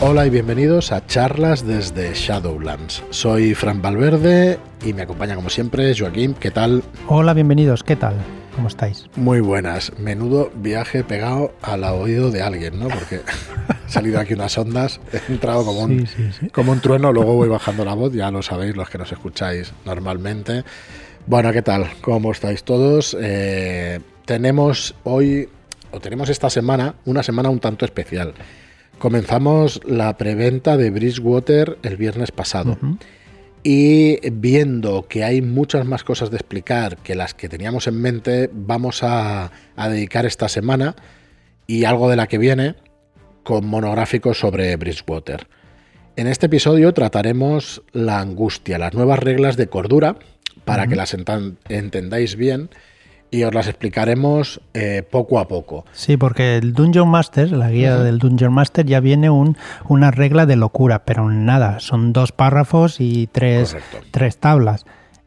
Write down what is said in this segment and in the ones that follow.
Hola y bienvenidos a charlas desde Shadowlands. Soy Fran Valverde y me acompaña como siempre Joaquín. ¿Qué tal? Hola, bienvenidos. ¿Qué tal? ¿Cómo estáis? Muy buenas. Menudo viaje pegado al oído de alguien, ¿no? Porque he salido aquí unas ondas, he entrado como un, Sí, sí, sí. como un trueno, luego voy bajando la voz, ya lo sabéis los que nos escucháis normalmente. Bueno, ¿qué tal? ¿Cómo estáis todos? Eh, tenemos hoy, o tenemos esta semana, una semana un tanto especial. Comenzamos la preventa de Bridgewater el viernes pasado. Y viendo que hay muchas más cosas de explicar que las que teníamos en mente, vamos a, a dedicar esta semana y algo de la que viene con monográficos sobre Bridgewater. En este episodio trataremos la angustia, las nuevas reglas de cordura, para que las entendáis bien y os las explicaremos eh, poco a poco. Sí, porque el Dungeon Master, la guía del Dungeon Master, ya viene un, una regla de locura, pero nada, son dos párrafos y tres, Correcto. tres tablas.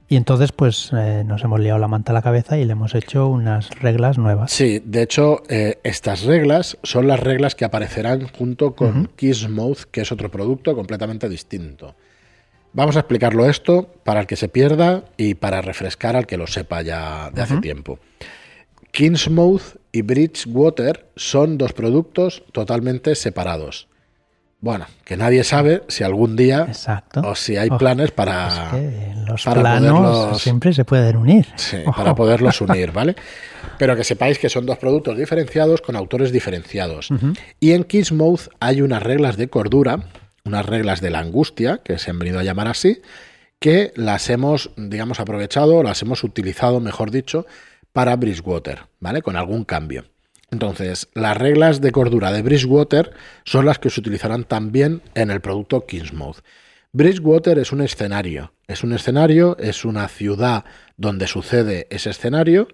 Y entonces, pues eh, nos hemos liado la manta a la cabeza y le hemos hecho unas reglas nuevas. Sí, de hecho, eh, estas reglas son las reglas que aparecerán junto con Kissmouth, que es otro producto completamente distinto. Vamos a explicarlo esto para el que se pierda y para refrescar al que lo sepa ya de hace tiempo. Kingsmouth y Bridgewater son dos productos totalmente separados. Bueno, que nadie sabe si algún día Exacto. o si hay planes para, Es que los para planos poderlos- siempre se pueden unir. Sí, Ojo. para poderlos unir, ¿vale? Pero que sepáis que son dos productos diferenciados con autores diferenciados. Y en Kissmouth hay unas reglas de cordura, unas reglas de la angustia, que se han venido a llamar así, que las hemos, digamos, aprovechado, las hemos utilizado, mejor dicho, para Bridgewater, ¿vale? Con algún cambio. Entonces, las reglas de cordura de Bridgewater son las que se utilizarán también en el producto Kingsmouth. Bridgewater es un escenario, es un escenario, es una ciudad donde sucede ese escenario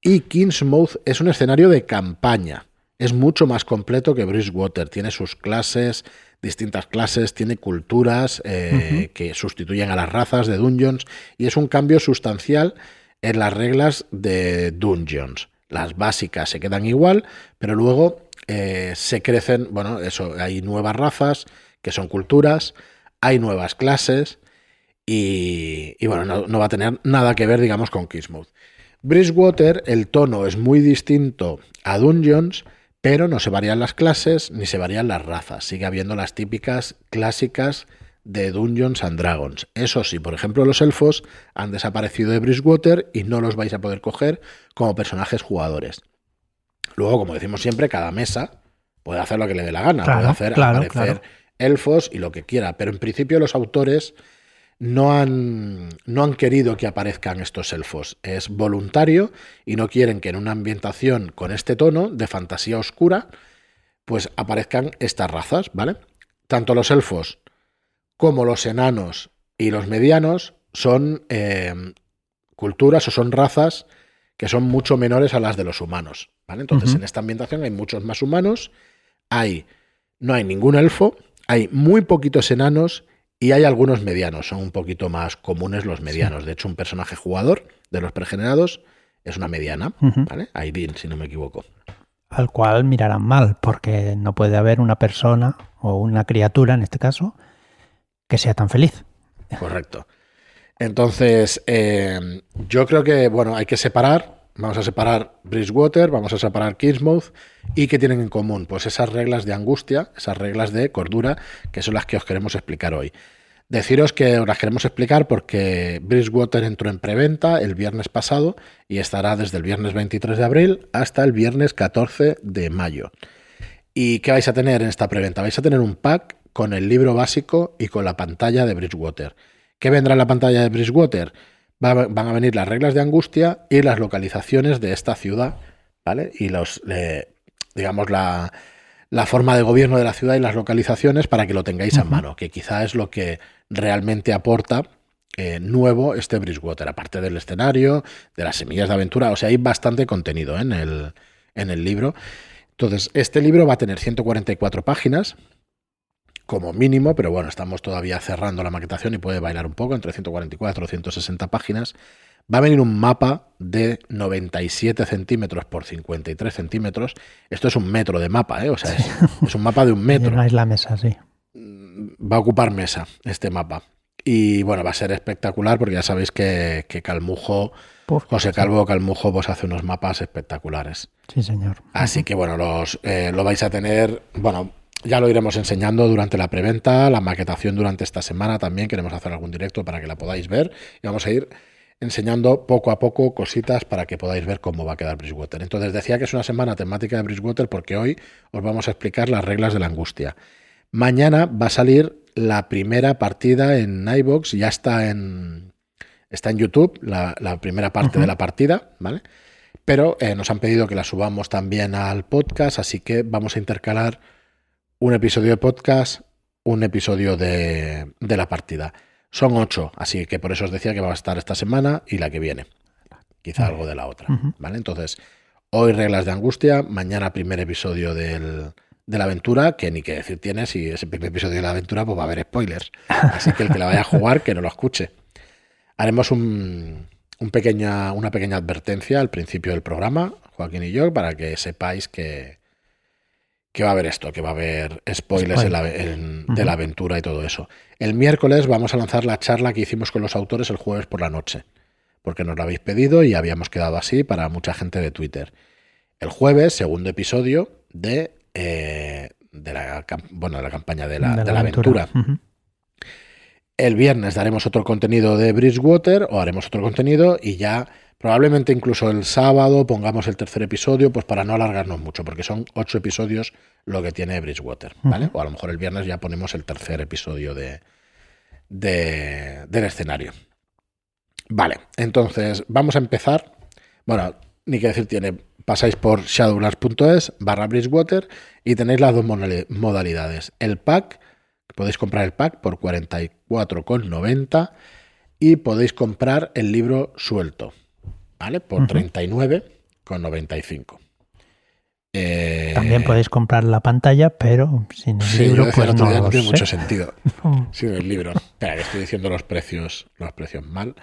y Kingsmouth es un escenario de campaña. Es mucho más completo que Bridgewater. Tiene sus clases, distintas clases, tiene culturas eh, que sustituyen a las razas de Dungeons y es un cambio sustancial en las reglas de Dungeons. Las básicas se quedan igual, pero luego eh, se crecen, bueno, eso, hay nuevas razas que son culturas, hay nuevas clases y, y bueno, no, no va a tener nada que ver, digamos, con Kismuth. Bridgewater, el tono es muy distinto a Dungeons, pero no se varían las clases ni se varían las razas. Sigue habiendo las típicas clásicas de Dungeons and Dragons. Eso sí, por ejemplo, los elfos han desaparecido de Bridgewater y no los vais a poder coger como personajes jugadores. Luego, como decimos siempre, cada mesa puede hacer lo que le dé la gana, Claro, puede hacer claro, aparecer claro. elfos y lo que quiera, pero en principio los autores no han, no han querido que aparezcan estos elfos. Es voluntario y no quieren que en una ambientación con este tono de fantasía oscura, pues aparezcan estas razas, ¿vale? Tanto los elfos como los enanos y los medianos son eh, culturas o son razas que son mucho menores a las de los humanos, ¿vale? Entonces en esta ambientación hay muchos más humanos, hay no hay ningún elfo, hay muy poquitos enanos y hay algunos medianos, son un poquito más comunes los medianos. De hecho, un personaje jugador de los pregenerados es una mediana, Ujú. ¿vale? Si no me equivoco. al cual mirarán mal, porque no puede haber una persona o una criatura, en este caso, que sea tan feliz. Correcto. Entonces, eh, yo creo que, bueno, hay que separar. Vamos a separar Bridgewater, vamos a separar Kingsmouth. ¿Y qué tienen en común? Pues esas reglas de angustia, esas reglas de cordura, que son las que os queremos explicar hoy. Deciros que os las queremos explicar porque Bridgewater entró en preventa el viernes pasado y estará desde el viernes 23 de abril hasta el viernes 14 de mayo. ¿Y qué vais a tener en esta preventa? Vais a tener un pack con el libro básico y con la pantalla de Bridgewater. ¿Qué vendrá en la pantalla de Bridgewater? Va- van a venir las reglas de angustia y las localizaciones de esta ciudad, ¿vale? Y los, eh, digamos, la, la forma de gobierno de la ciudad y las localizaciones para que lo tengáis a Ujú. mano, que quizá es lo que realmente aporta eh, nuevo este Bridgewater, aparte del escenario, de las semillas de aventura, o sea, hay bastante contenido en, el, en el libro. Entonces, este libro va a tener 144 páginas, como mínimo, pero bueno, estamos todavía cerrando la maquetación y puede bailar un poco, entre 144 y 160 páginas. Va a venir un mapa de 97 centímetros por 53 centímetros. Esto es un metro de mapa, ¿eh? O sea, es, un mapa de un metro. es la mesa, sí. Va a ocupar mesa este mapa. Y bueno, va a ser espectacular porque ya sabéis que, Calmujo, José Calvo Calmujo, pues hace unos mapas espectaculares. Sí, señor. Así que bueno, los, eh, lo vais a tener, bueno, ya lo iremos enseñando durante la preventa, la maquetación durante esta semana también. Queremos hacer algún directo para que la podáis ver. Y vamos a ir enseñando poco a poco cositas para que podáis ver cómo va a quedar Bridgewater. Entonces decía que es una semana temática de Bridgewater porque hoy os vamos a explicar las reglas de la angustia. Mañana va a salir la primera partida en iBox, ya está en, está en YouTube, la, primera parte de la partida, ¿vale? Pero eh, nos han pedido que la subamos también al podcast, así que vamos a intercalar un episodio de podcast, un episodio de, la partida. Son ocho, así que por eso os decía que va a estar esta semana y la que viene. Quizá algo de la otra. ¿Vale? Entonces, hoy reglas de angustia, mañana primer episodio de la aventura, que ni que decir tiene, si ese primer episodio de la aventura, pues va a haber spoilers. Así que el que la vaya a jugar, que no lo escuche. Haremos un, pequeña, una pequeña advertencia al principio del programa, Joaquín y yo, para que sepáis que, que va a haber esto, que va a haber spoilers de la aventura y todo eso. El miércoles vamos a lanzar la charla que hicimos con los autores el jueves por la noche, porque nos lo habéis pedido y habíamos quedado así para mucha gente de Twitter. El jueves, segundo episodio de, eh, de, la, bueno, de la campaña de la, aventura. El viernes daremos otro contenido de Bridgewater o haremos otro contenido y ya Probablemente incluso el sábado pongamos el tercer episodio, pues para no alargarnos mucho, porque son ocho episodios lo que tiene Bridgewater, ¿vale? O a lo mejor el viernes ya ponemos el tercer episodio de, del escenario. Vale, entonces vamos a empezar. Bueno, ni que decir tiene, pasáis por shadowlands.es barra Bridgewater y tenéis las dos modalidades. El pack, podéis comprar el pack por 44,90 y podéis comprar el libro suelto. ¿Vale? Por con 39,95. Eh, También podéis comprar la pantalla, pero sin el libro, pues no, tiene mucho sentido. Sin el libro. Espera, que estoy diciendo los precios, los precios mal.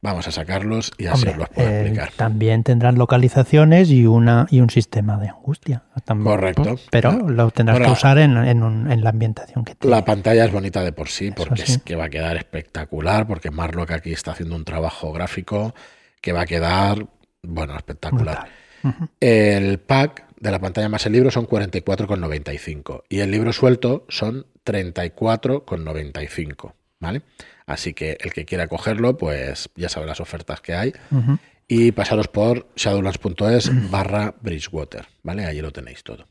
Vamos a sacarlos y así os los puedo eh, explicar. También tendrán localizaciones y una y un sistema de angustia. Correcto. Pero lo tendrás que usar en, en, la ambientación que tiene. La pantalla es bonita de por sí, porque es que va a quedar espectacular, porque Marlock aquí está haciendo un trabajo gráfico que va a quedar, bueno, espectacular. El pack de la pantalla más el libro son 44,95 y el libro suelto son 34,95, ¿vale? Así que el que quiera cogerlo, pues ya sabe las ofertas que hay. Y pasaros por shadowlands.es barra Bridgewater, ¿vale? Allí lo tenéis todo.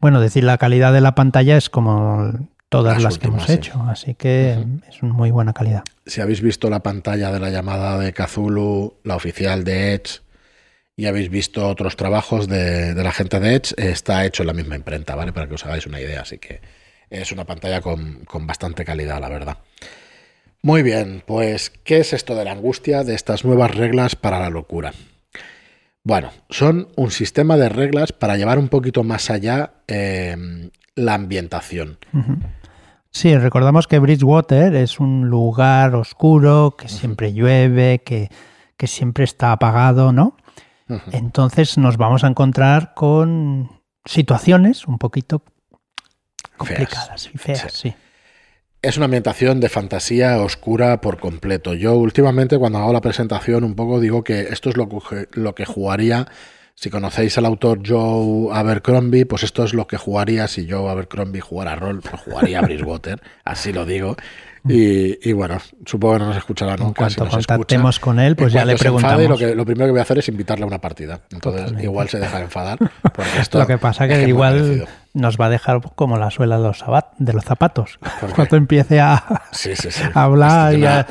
Bueno, decir la calidad de la pantalla es como todas las, que hemos hecho, así que es una muy buena calidad. Si habéis visto la pantalla de la llamada de Kazulu, la oficial de Edge, y habéis visto otros trabajos de, la gente de Edge, está hecho en la misma imprenta, ¿vale? Para que os hagáis una idea, así que es una pantalla con, con bastante calidad, la verdad. Muy bien, pues, ¿qué es esto de la angustia, de estas nuevas reglas para la locura? Bueno, son un sistema de reglas para llevar un poquito más allá eh, la ambientación. Sí, recordamos que Bridgewater es un lugar oscuro, que siempre llueve, que, siempre está apagado, ¿no? Entonces nos vamos a encontrar con situaciones un poquito complicadas y feas, sí. Es una ambientación de fantasía oscura por completo. Yo últimamente cuando hago la presentación un poco digo que esto es lo que, lo que jugaría si conocéis al autor Joe Abercrombie, pues esto es lo que jugaría si Joe Abercrombie jugara rol, pues jugaría Bridgewater, así lo digo. Y, bueno, supongo que no nos escuchará nunca. Cuando si contactemos con él, pues ya le preguntamos. lo, que, lo primero que voy a hacer es invitarle a una partida. Entonces, igual se deja enfadar. lo que pasa es que igual nos va a dejar como la suela de los, de los zapatos. Cuando empiece a, hablar y, a,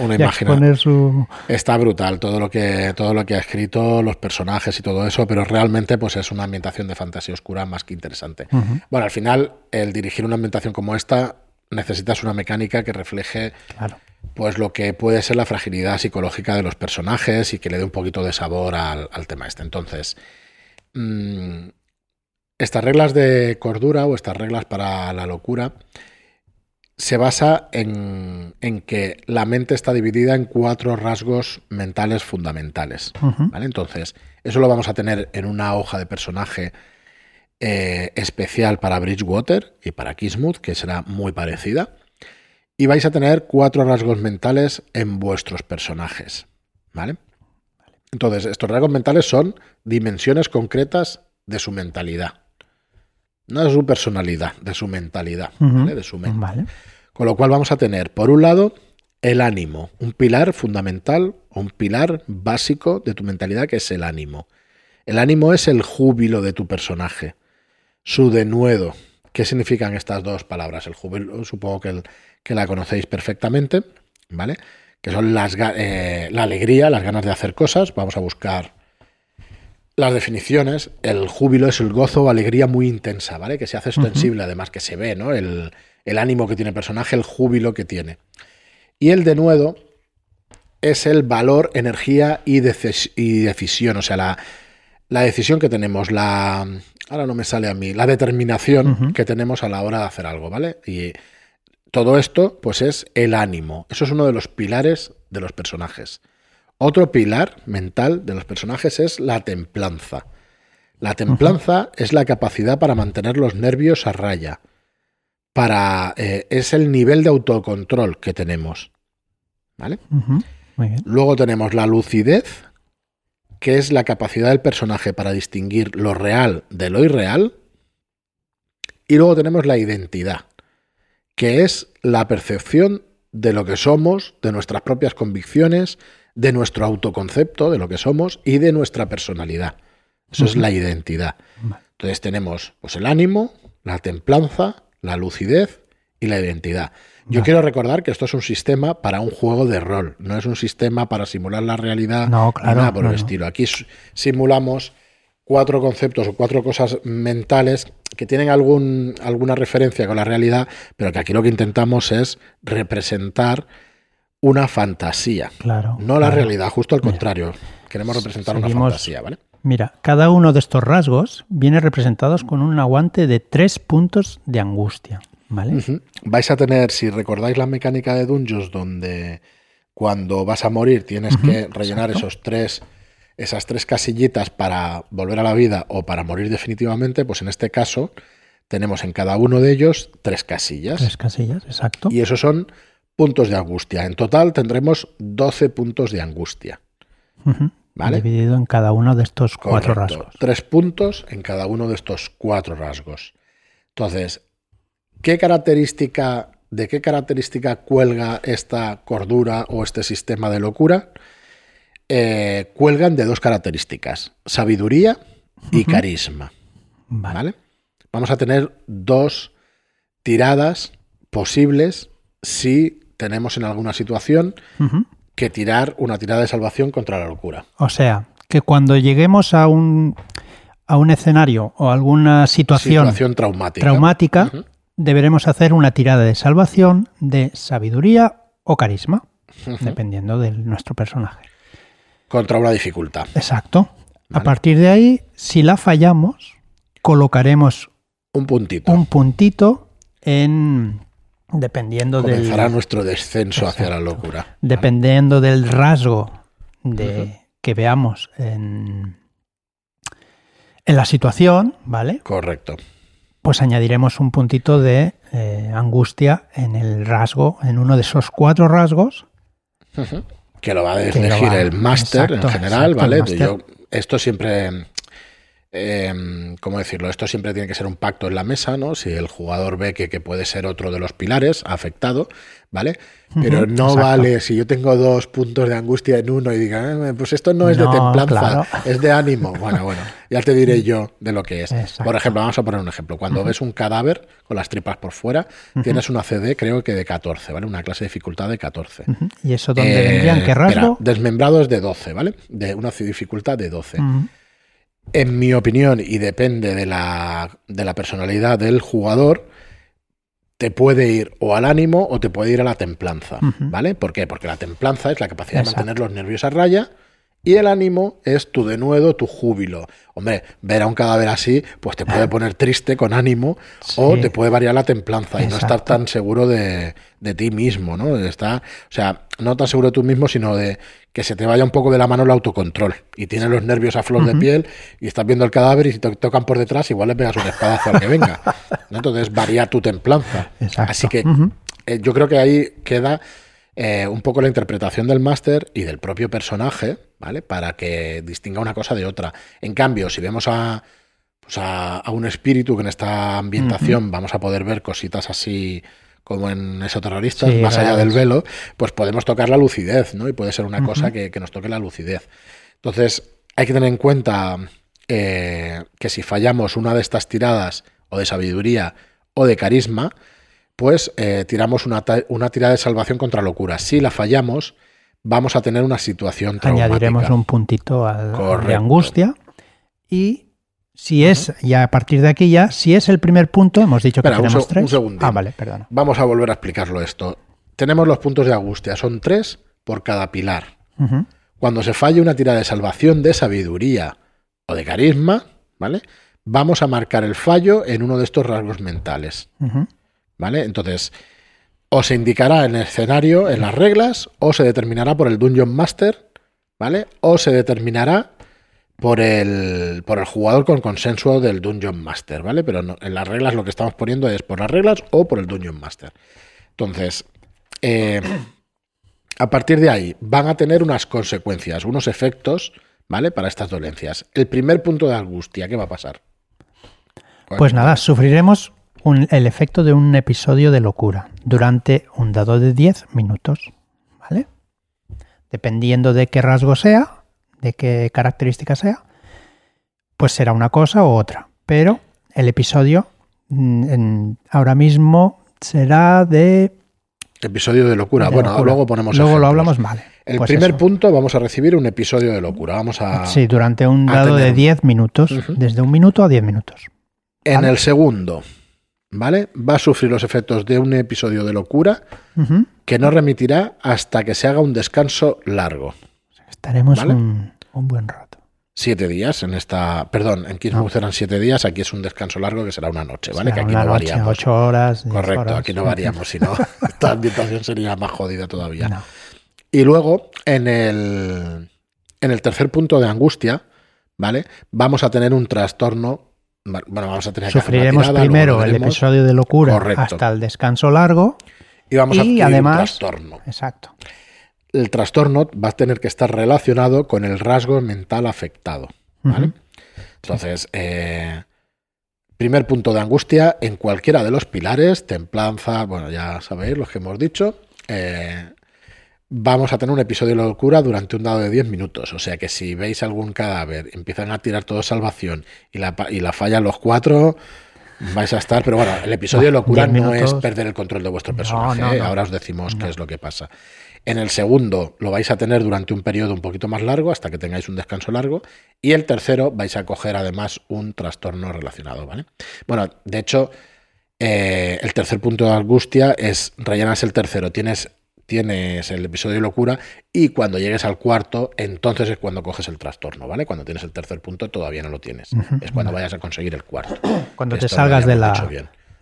poner su... Está brutal todo lo, que, todo lo que ha escrito, los personajes y todo eso, pero realmente pues es una ambientación de fantasía oscura más que interesante. Bueno, al final, el dirigir una ambientación como esta necesitas una mecánica que refleje pues lo que puede ser la fragilidad psicológica de los personajes y que le dé un poquito de sabor al, tema este. Entonces, mm, estas reglas de cordura o estas reglas para la locura se basa en, que la mente está dividida en cuatro rasgos mentales fundamentales. ¿vale? Entonces, eso lo vamos a tener en una hoja de personaje eh, especial para Bridgewater y para Kismuth, que será muy parecida. Y vais a tener cuatro rasgos mentales en vuestros personajes. ¿Vale? Entonces, estos rasgos mentales son dimensiones concretas de su mentalidad. No de su personalidad, de su mentalidad, de su mente. Con lo cual vamos a tener, por un lado, el ánimo, un pilar fundamental, un pilar básico de tu mentalidad que es el ánimo. El ánimo es el júbilo de tu personaje, su denuedo. ¿Qué significan estas dos palabras? El júbilo, supongo que, que la conocéis perfectamente, ¿vale? Que son las, eh, la alegría, las ganas de hacer cosas. Vamos a buscar las definiciones. El júbilo es el gozo o alegría muy intensa, ¿vale? Que se hace extensible, además que se ve, ¿no? El, el ánimo que tiene el personaje, el júbilo que tiene. Y el denuedo es el valor, energía y, decisión, o sea, la, decisión que tenemos, la... Ahora no me sale a mí, la determinación que tenemos a la hora de hacer algo, ¿vale? Y todo esto, pues es el ánimo. Eso es uno de los pilares de los personajes. Otro pilar mental de los personajes es la templanza. La templanza es la capacidad para mantener los nervios a raya, para eh, es el nivel de autocontrol que tenemos. ¿Vale? Luego tenemos la lucidez, que es la capacidad del personaje para distinguir lo real de lo irreal. Y luego tenemos la identidad, que es la percepción de lo que somos, de nuestras propias convicciones, de nuestro autoconcepto, de lo que somos y de nuestra personalidad. Eso es la identidad. Entonces tenemos pues, el ánimo, la templanza, la lucidez y la identidad. Yo quiero recordar que esto es un sistema para un juego de rol, no es un sistema para simular la realidad no, claro, nada por el estilo. Aquí simulamos cuatro conceptos o cuatro cosas mentales que tienen algún, alguna referencia con la realidad, pero que aquí lo que intentamos es representar una fantasía, claro, no la realidad, justo al contrario. Queremos representar una fantasía, ¿vale? Mira, cada uno de estos rasgos viene representados con un aguante de tres puntos de angustia. ¿vale? Vais a tener, si recordáis la mecánica de Dungeons, donde cuando vas a morir tienes que rellenar esos tres, esas tres casillitas para volver a la vida o para morir definitivamente, pues en este caso tenemos en cada uno de ellos tres casillas. Tres casillas, exacto. Y esos son puntos de angustia. En total tendremos 12 puntos de angustia. Dividido en cada uno de estos cuatro rasgos. Tres puntos en cada uno de estos cuatro rasgos. Entonces, ¿qué característica, ¿de qué característica cuelga esta cordura o este sistema de locura? Eh, cuelgan de dos características, sabiduría y carisma. Vale. Vamos a tener dos tiradas posibles si tenemos en alguna situación que tirar una tirada de salvación contra la locura. O sea, que cuando lleguemos a un, a un escenario o alguna situación, traumática, deberemos hacer una tirada de salvación de sabiduría o carisma, dependiendo de nuestro personaje. Contra una dificultad. Exacto. A partir de ahí, si la fallamos, colocaremos un puntito. Un puntito en Dependiendo Comenzará nuestro descenso hacia la locura. Dependiendo del rasgo de, que veamos en, en la situación, ¿vale? Correcto. Pues añadiremos un puntito de eh, angustia en el rasgo, en uno de esos cuatro rasgos. Que lo va a elegir el máster en general, ¿vale? Yo, esto siempre eh, ¿cómo decirlo? Esto siempre tiene que ser un pacto en la mesa, ¿no? Si el jugador ve que, puede ser otro de los pilares afectado, ¿vale? Pero no vale si yo tengo dos puntos de angustia en uno y diga, eh, pues esto no es de templanza, es de ánimo. Bueno, bueno, ya te diré yo de lo que es. Por ejemplo, vamos a poner un ejemplo. Cuando ves un cadáver con las tripas por fuera, tienes una CD, creo que de 14, ¿vale? Una clase de dificultad de 14. ¿Y eso dónde vendrían? ¿Qué rasgo? desmembrado es de 12, ¿vale? De una dificultad de 12. En mi opinión, y depende de la, de la personalidad del jugador, te puede ir o al ánimo o te puede ir a la templanza, ¿vale? ¿Por qué? Porque la templanza es la capacidad de mantener los nervios a raya Y el ánimo es tu denuedo, tu júbilo. Hombre, ver a un cadáver así, pues te puede poner triste con ánimo o te puede variar la templanza y no estar tan seguro de, ti mismo, ¿no? Está, o sea, no tan seguro de tú mismo, sino de que se te vaya un poco de la mano el autocontrol y tienes los nervios a flor de piel y estás viendo el cadáver y si te tocan por detrás, igual le pegas un espadazo al que venga. Entonces varía tu templanza. Así que eh, yo creo que ahí queda eh, un poco la interpretación del máster y del propio personaje, ¿vale? Para que distinga una cosa de otra. En cambio, si vemos a, pues a, un espíritu que en esta ambientación vamos a poder ver cositas así como en esos terroristas, más allá del velo, pues podemos tocar la lucidez, ¿no? Y puede ser una cosa que, nos toque la lucidez. Entonces, hay que tener en cuenta eh, que si fallamos una de estas tiradas, o de sabiduría, o de carisma, pues eh, tiramos una, una, tirada de salvación contra locura. Si la fallamos, vamos a tener una situación traumática. Añadiremos un puntito de angustia y si es, ya a partir de aquí ya, si es el primer punto, hemos dicho que tenemos tres. Un segundo. Ah, vale, perdón. Vamos a volver a explicarlo esto. Tenemos los puntos de angustia, son tres por cada pilar. Cuando se falle una tirada de salvación de sabiduría o de carisma, ¿vale? Vamos a marcar el fallo en uno de estos rasgos mentales. ¿Vale? Entonces, o se indicará en el escenario, en las reglas, o se determinará por el Dungeon Master, ¿vale? O se determinará por el, por el jugador con consenso del Dungeon Master, ¿vale? Pero en las reglas lo que estamos poniendo es por las reglas o por el Dungeon Master. Entonces, eh, a partir de ahí van a tener unas consecuencias, unos efectos, ¿vale? Para estas dolencias. El primer punto de angustia, ¿qué va a pasar? Pues nada, sufriremos el efecto de un episodio de locura durante un dado de 10 minutos. ¿Vale? Dependiendo de qué rasgo sea, de qué característica sea, pues será una cosa u otra. Pero el episodio mm, ahora mismo será de... Episodio de locura. bueno, luego ponemos... Luego lo hablamos mal. El pues primer punto vamos a recibir un episodio de locura. Vamos a... Sí, durante un dado de 10 minutos, desde un minuto a 10 minutos. En el segundo, ¿vale? Va a sufrir los efectos de un episodio de locura que no remitirá hasta que se haga un descanso largo. Estaremos un, buen rato. Siete días en esta. Perdón, en Kismuth eran siete días, aquí es un descanso largo que será una noche, ¿vale? que aquí no variamos. Ocho horas. Correcto, aquí no variamos, si no, esta ambientación sería más jodida todavía. Y luego, en el, en el tercer punto de angustia, ¿vale? Vamos a tener un trastorno bueno, vamos a tener Sufriremos primero el episodio de locura hasta el descanso largo. Y vamos a tener un trastorno. Exacto. El trastorno va a tener que estar relacionado con el rasgo mental afectado. ¿vale? Entonces, eh, primer punto de angustia en cualquiera de los pilares, templanza, bueno, ya sabéis los que hemos dicho. Eh, vamos a tener un episodio de locura durante un dado de 10 minutos. O sea que si veis algún cadáver, empiezan a tirar todo salvación y la, y la fallan los cuatro, vais a estar. Pero bueno, el episodio de locura no es perder el control de vuestro personaje. ¿eh? Ahora os decimos qué es lo que pasa. En el segundo lo vais a tener durante un periodo un poquito más largo, hasta que tengáis un descanso largo. Y el tercero vais a coger además un trastorno relacionado, ¿vale? Bueno, de hecho, eh, el tercer punto de angustia es rellenas el tercero. Tienes tienes el episodio de locura y cuando llegues al cuarto, entonces es cuando coges el trastorno, ¿vale? Cuando tienes el tercer punto todavía no lo tienes. Es cuando vayas a conseguir el cuarto. Cuando te salgas de la...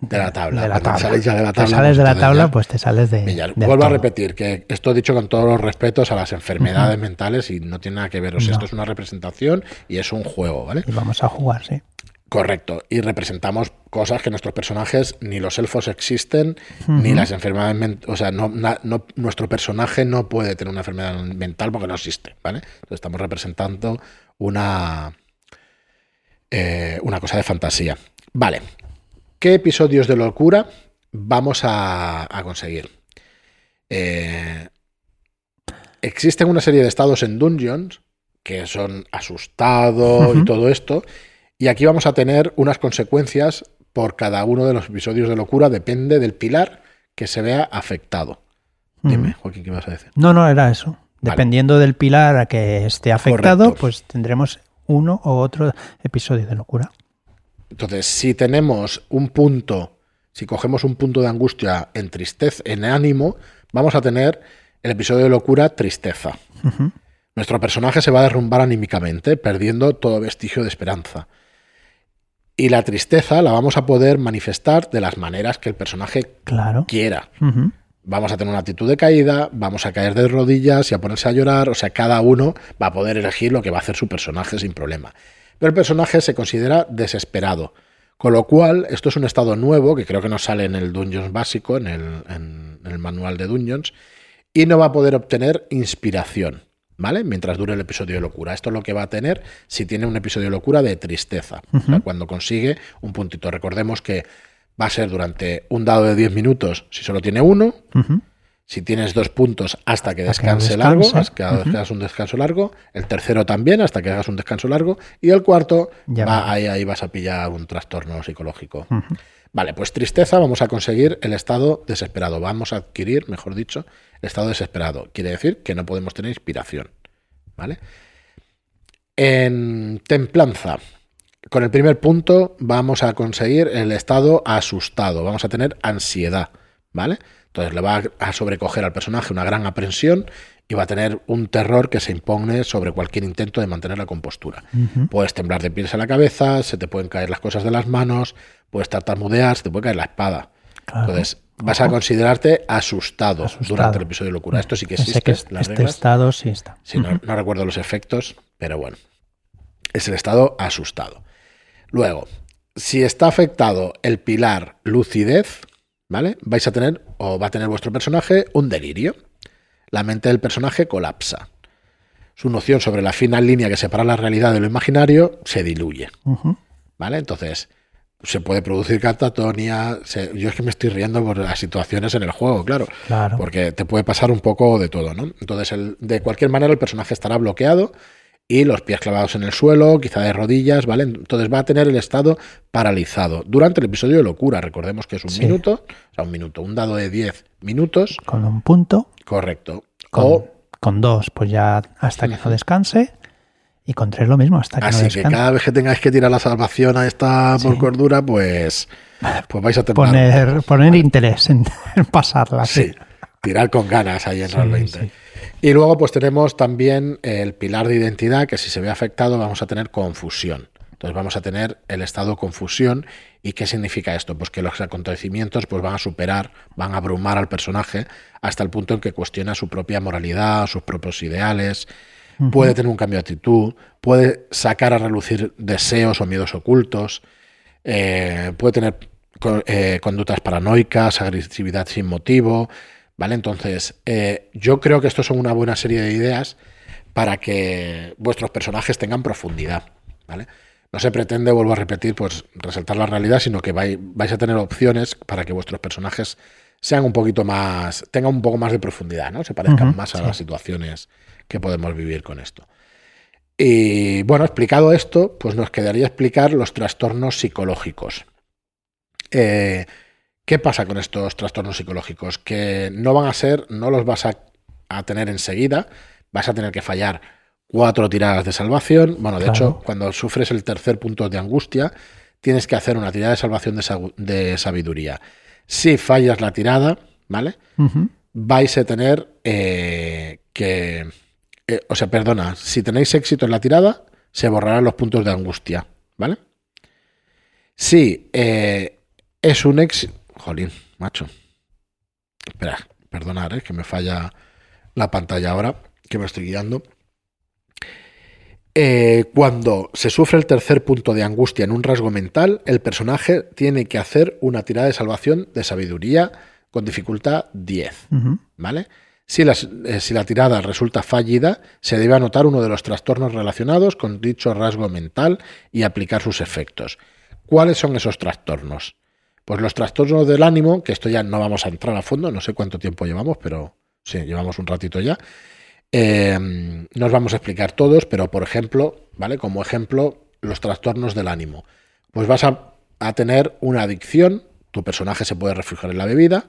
De la tabla. De la tabla. Sales ya de la tabla. Te sales de la tabla, pues te sales de. vuelvo a repetir que esto he dicho con todos los respetos a las enfermedades mentales y no tiene nada que ver. O sea, esto es una representación y es un juego, ¿vale? Y vamos a jugar, sí. Correcto. Y representamos cosas que nuestros personajes, ni los elfos existen, ni las enfermedades O sea, no, nuestro personaje no puede tener una enfermedad mental porque no existe, ¿vale? Entonces estamos representando una, eh, una cosa de fantasía. Vale. ¿Qué episodios de locura vamos a, conseguir? Eh, existen una serie de estados en Dungeons que son asustado y todo esto y aquí vamos a tener unas consecuencias por cada uno de los episodios de locura, depende del pilar que se vea afectado. Dime, Joaquín, ¿qué vas a decir? No, no, era eso. Dependiendo del pilar a que esté afectado, pues tendremos uno u otro episodio de locura. Entonces, si tenemos un punto, si cogemos un punto de angustia en tristeza, en ánimo, vamos a tener el episodio de locura tristeza. nuestro personaje se va a derrumbar anímicamente, perdiendo todo vestigio de esperanza. Y la tristeza la vamos a poder manifestar de las maneras que el personaje Claro. quiera. Vamos a tener una actitud de caída, vamos a caer de rodillas y a ponerse a llorar, o sea, cada uno va a poder elegir lo que va a hacer su personaje sin problema. Pero el personaje se considera desesperado, con lo cual esto es un estado nuevo que creo que no sale en el Dungeons básico, en el, en- en el manual de Dungeons, y no va a poder obtener inspiración, ¿vale? Mientras dure el episodio de locura. Esto es lo que va a tener si tiene un episodio de locura de tristeza, o sea, cuando consigue un puntito. Recordemos que va a ser durante un dado de 10 minutos si solo tiene uno, si tienes dos puntos hasta que Hasta que no descanse largo, hasta que hagas un descanso largo, el tercero también hasta que hagas un descanso largo, y el cuarto, Ya va, va. ahí, ahí vas a pillar un trastorno psicológico. Vale, pues tristeza, vamos a conseguir el estado desesperado, vamos a adquirir, mejor dicho, estado desesperado. Quiere decir que no podemos tener inspiración. ¿Vale? En templanza, con el primer punto vamos a conseguir el estado asustado, vamos a tener ansiedad, ¿vale? Entonces le va a sobrecoger al personaje una gran aprensión y va a tener un terror que se impone sobre cualquier intento de mantener la compostura. Puedes temblar de pies a la cabeza, se te pueden caer las cosas de las manos, puedes tartamudear, se te puede caer la espada. Claro. Entonces vas a considerarte asustado, Asustado. durante el episodio de locura. Esto sí que existe, que es- las este reglas. estado sí está. Sí, no, no recuerdo los efectos, pero bueno. Es el estado asustado. Luego, si está afectado el pilar lucidez, ¿vale? Vais a tener, o va a tener vuestro personaje, un delirio. La mente del personaje colapsa. Su noción sobre la fina línea que separa la realidad de lo imaginario se diluye. ¿Vale? Entonces, se puede producir catatonia. se- yo es que me estoy riendo por las situaciones en el juego, claro. Claro. Porque te puede pasar un poco de todo, ¿no? Entonces, el- de cualquier manera, el personaje estará bloqueado y los pies clavados en el suelo, quizá de rodillas, ¿vale? Entonces va a tener el estado paralizado durante el episodio de locura. Recordemos que es un Sí. minuto, o sea, un minuto, un dado de 10 minutos, Con un punto, correcto. con, O con dos, pues ya hasta que no descanse. Y con tres lo mismo, hasta que no Así que cada vez que tengáis que tirar la salvación a esta por cordura, pues, pues vais a tener Poner, poner interés en, en pasarla. Sí, tirar con ganas ahí en Roll 20. sí. Y luego pues tenemos también el pilar de identidad, que si se ve afectado vamos a tener confusión. Entonces vamos a tener el estado confusión. ¿Y qué significa esto? Pues que los acontecimientos pues, van a superar, van a abrumar al personaje hasta el punto en que cuestiona su propia moralidad, sus propios ideales, puede tener un cambio de actitud, puede sacar a relucir deseos o miedos ocultos, eh, puede tener eh, conductas paranoicas, agresividad sin motivo, ¿vale? Entonces, eh, yo creo que esto son una buena serie de ideas para que vuestros personajes tengan profundidad, ¿vale? No se pretende, vuelvo a repetir, pues resaltar la realidad, sino que vai- vais a tener opciones para que vuestros personajes sean un poquito más, tengan un poco más de profundidad, ¿no? Se parezcan más a sí. las situaciones que podemos vivir con esto. Y bueno, explicado esto, pues nos quedaría explicar los trastornos psicológicos. Eh, ¿Qué pasa con estos trastornos psicológicos? Que no van a ser, no los vas a, a tener enseguida, vas a tener que fallar cuatro tiradas de salvación. Bueno, de Claro. hecho, cuando sufres el tercer punto de angustia, tienes que hacer una tirada de salvación de, sa- de sabiduría. Si fallas la tirada, ¿vale? Vais a tener eh, que... eh, o sea, perdona, si tenéis éxito en la tirada, se borrarán los puntos de angustia, ¿vale? Si eh, es un éxito... Jolín, macho. Espera, perdonad, eh, que me falla la pantalla ahora, que me estoy guiando. Eh, cuando se sufre el tercer punto de angustia en un rasgo mental, el personaje tiene que hacer una tirada de salvación de sabiduría con dificultad 10. Ujú. ¿Vale? Eh, si la tirada resulta fallida, se debe anotar uno de los trastornos relacionados con dicho rasgo mental y aplicar sus efectos. ¿Cuáles son esos trastornos? Pues los trastornos del ánimo, que esto ya no vamos a entrar a fondo, no sé cuánto tiempo llevamos, pero sí, llevamos un ratito ya. Eh, no os vamos a explicar todos, pero por ejemplo, ¿vale? Como ejemplo, los trastornos del ánimo. Pues vas a tener una adicción, tu personaje se puede refugiar en la bebida.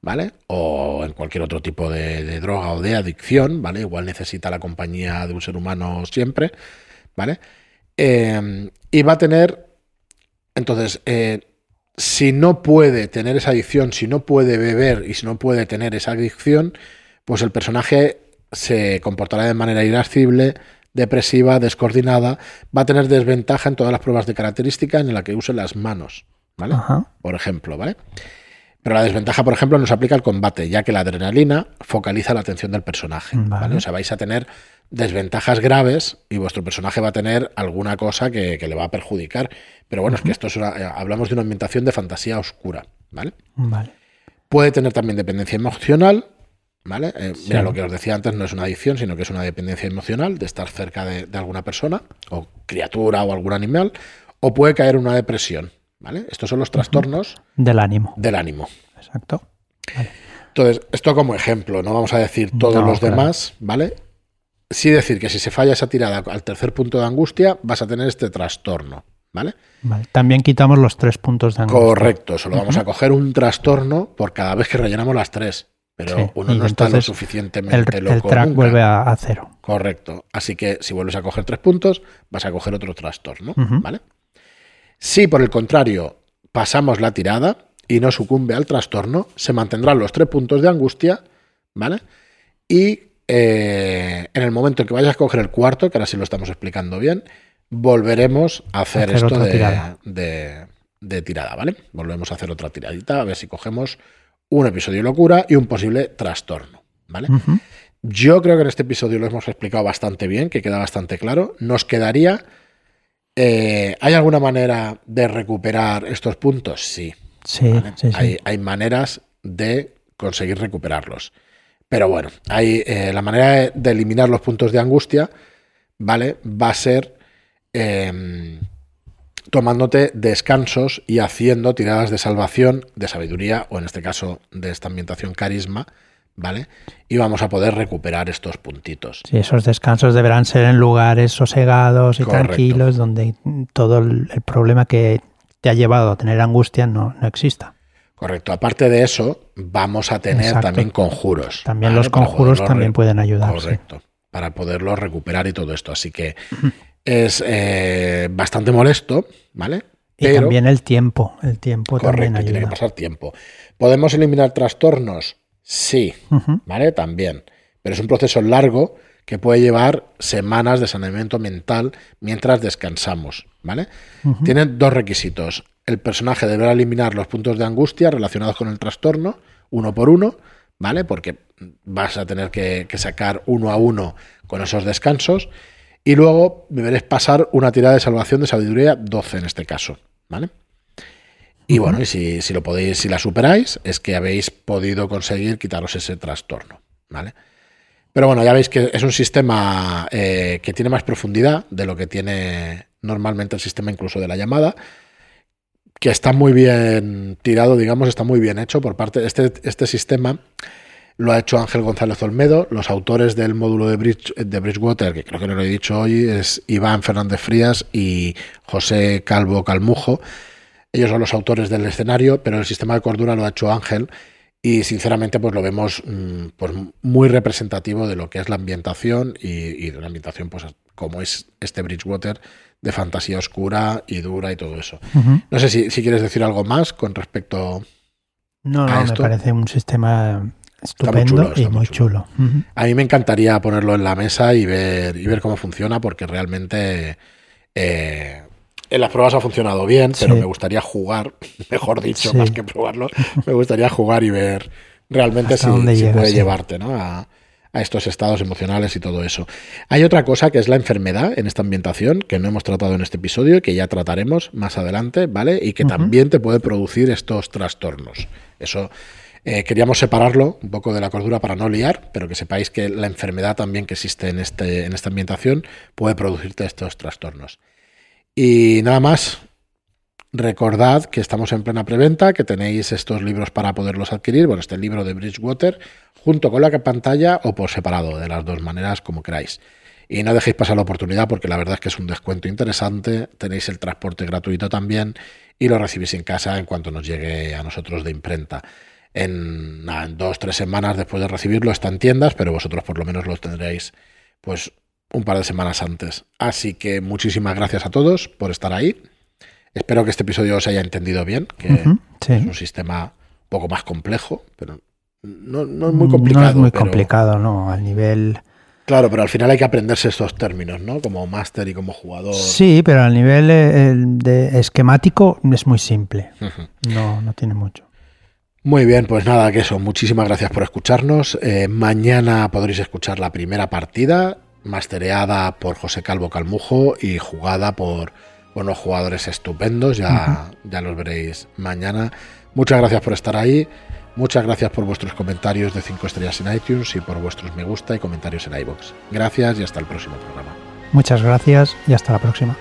¿vale? O en cualquier otro tipo de, de droga o de adicción, ¿vale? Igual necesita la compañía de un ser humano siempre, ¿vale? Eh, y va a tener, entonces, eh, si no puede tener esa adicción, si no puede beber y si no puede tener esa adicción, pues el personaje se comportará de manera irascible, depresiva, descoordinada, va a tener desventaja en todas las pruebas de característica en la que use las manos, ¿vale? Por ejemplo, ¿vale? Pero la desventaja, por ejemplo, no se aplica al combate, ya que la adrenalina focaliza la atención del personaje. ¿vale? O sea, vais a tener desventajas graves y vuestro personaje va a tener alguna cosa que, le va a perjudicar. Pero bueno, es que esto es hablamos de una ambientación de fantasía oscura, ¿vale? Vale. Puede tener también dependencia emocional, ¿vale? Eh, mira, lo que os decía antes no es una adicción, sino que es una dependencia emocional de estar cerca de, alguna persona, o criatura o algún animal, o puede caer en una depresión, ¿vale? Estos son los trastornos del ánimo. Del ánimo. Exacto. Entonces, esto como ejemplo, no vamos a decir todos los demás, ¿vale? Sí decir que si se falla esa tirada al tercer punto de angustia, vas a tener este trastorno, ¿vale? También quitamos los tres puntos de angustia. Correcto, solo vamos a coger un trastorno por cada vez que rellenamos las tres. Pero uno no está lo suficientemente el, loco. El track vuelve a, cero. Correcto. Así que si vuelves a coger tres puntos, vas a coger otro trastorno. ¿Vale? Si por el contrario pasamos la tirada y no sucumbe al trastorno, se mantendrán los tres puntos de angustia, ¿vale? Y eh, en el momento en que vayas a coger el cuarto, que ahora sí lo estamos explicando bien, volveremos a hacer, esto de, de, tirada, ¿vale? Volvemos a hacer otra tiradita, a ver si cogemos un episodio de locura y un posible trastorno, ¿vale? Yo creo que en este episodio lo hemos explicado bastante bien, que queda bastante claro. Nos quedaría... Eh, ¿Hay alguna manera de recuperar estos puntos? Sí. Sí, Hay, maneras de conseguir recuperarlos. Pero bueno, hay, eh, la manera de eliminar los puntos de angustia, ¿vale? Va a ser em, tomándote descansos y haciendo tiradas de salvación, de sabiduría, o en este caso de esta ambientación carisma, ¿vale? Y vamos a poder recuperar estos puntitos. Sí, esos descansos deberán ser en lugares sosegados y tranquilos, donde todo el problema que te ha llevado a tener angustia no, no exista. Correcto. Aparte de eso, vamos a tener también conjuros. También los conjuros también pueden ayudar. Correcto. Para poderlos recuperar y todo esto. Así que es eh, bastante molesto, ¿vale? Y también el tiempo, el tiempo también ayuda. tiene que pasar tiempo. ¿Podemos eliminar trastornos? Sí, ¿vale? También. Pero es un proceso largo que puede llevar semanas de saneamiento mental mientras descansamos, ¿vale? Tienen dos requisitos. El personaje deberá eliminar los puntos de angustia relacionados con el trastorno, uno por uno, ¿vale? Porque vas a tener que sacar uno a uno con esos descansos. Y luego deberéis pasar una tirada de salvación de sabiduría 12 en este caso, ¿vale? Y bueno, y si, lo podéis, si la superáis, es que habéis podido conseguir quitaros ese trastorno, ¿vale? Pero bueno, ya veis que es un sistema eh, que tiene más profundidad de lo que tiene normalmente el sistema incluso de la llamada, que está muy bien tirado, digamos, está muy bien hecho por parte de este, este sistema lo ha hecho Ángel González Olmedo. Los autores del módulo de, Bridge, de Bridgewater, que creo que no lo he dicho hoy, es Iván Fernández Frías y José Calvo Calmujo. Ellos son los autores del escenario, pero el sistema de cordura lo ha hecho Ángel y sinceramente pues lo vemos mm, pues, muy representativo de lo que es la ambientación y, de una ambientación pues como es este Bridgewater de fantasía oscura y dura y todo eso. No sé si, quieres decir algo más con respecto no, no, me parece un sistema Estupendo y muy chulo. A mí me encantaría ponerlo en la mesa y ver, y ver cómo funciona, porque realmente eh, en las pruebas ha funcionado bien, pero me gustaría jugar, mejor dicho, más que probarlo, me gustaría jugar y ver realmente si, puede llevarte a, a, estos estados emocionales y todo eso. Hay otra cosa que es la enfermedad en esta ambientación, que no hemos tratado en este episodio y que ya trataremos más adelante, ¿vale? Y que también te puede producir estos trastornos. Eso eh, queríamos separarlo un poco de la cordura para no liar, pero que sepáis que la enfermedad también que existe en, este, en esta ambientación puede producirte estos trastornos. Y nada más, recordad que estamos en plena preventa, que tenéis estos libros para poderlos adquirir, bueno, este libro de Bridgewater, junto con la pantalla o por separado, de las dos maneras como queráis. Y no dejéis pasar la oportunidad porque la verdad es que es un descuento interesante, tenéis el transporte gratuito también y lo recibís en casa en cuanto nos llegue a nosotros de imprenta en, dos dos, tres semanas después de recibirlo está en tiendas, pero vosotros por lo menos lo tendréis pues un par de semanas antes. Así que muchísimas gracias a todos por estar ahí. Espero que este episodio os haya entendido bien, que es un sistema un poco más complejo, pero No, no es muy complicado. No es muy complicado, no, al nivel... Claro, pero al final hay que aprenderse estos términos, ¿no? Como máster y como jugador. Sí, pero al nivel eh, de esquemático es muy simple. No, no tiene mucho. Muy bien, pues nada, que eso. Muchísimas gracias por escucharnos. Eh, mañana podréis escuchar la primera partida, mastereada por José Calvo Calmujo y jugada por unos jugadores estupendos. Ya, ya los veréis mañana. Muchas gracias por estar ahí. Muchas gracias por vuestros comentarios de 5 estrellas en iTunes y por vuestros me gusta y comentarios en iBox. Gracias y hasta el próximo programa. Muchas gracias y hasta la próxima.